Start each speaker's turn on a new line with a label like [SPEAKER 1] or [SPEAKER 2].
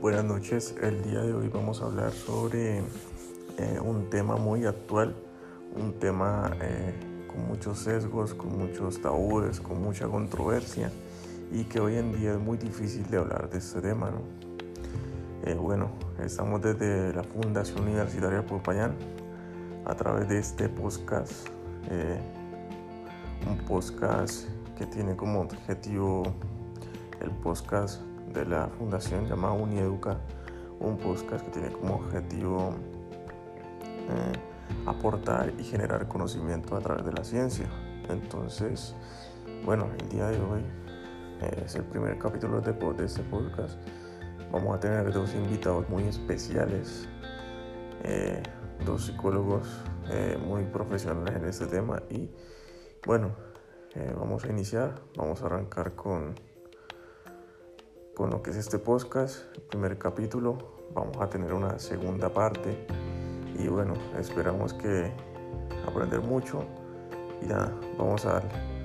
[SPEAKER 1] Buenas noches, el día de hoy vamos a hablar sobre eh, un tema muy actual, un tema eh, con muchos sesgos, con muchos tabúes, con mucha controversia y que hoy en día es muy difícil de hablar de este tema. Eh, bueno, estamos desde la Fundación Universitaria Popayán a través de este podcast, un podcast que tiene como objetivo el podcast de la fundación llamada Unieduca, un podcast que tiene como objetivo eh, aportar y generar conocimiento a través de la ciencia. Entonces, bueno, el día de hoy eh, es el primer capítulo de, este podcast. Vamos a tener dos invitados muy especiales, eh, dos psicólogos muy profesionales en este tema y bueno, vamos a iniciar, vamos a arrancar con con lo que es este podcast, primer capítulo. Vamos a tener una segunda parte y bueno, esperamos que aprender mucho y nada, vamos a darle.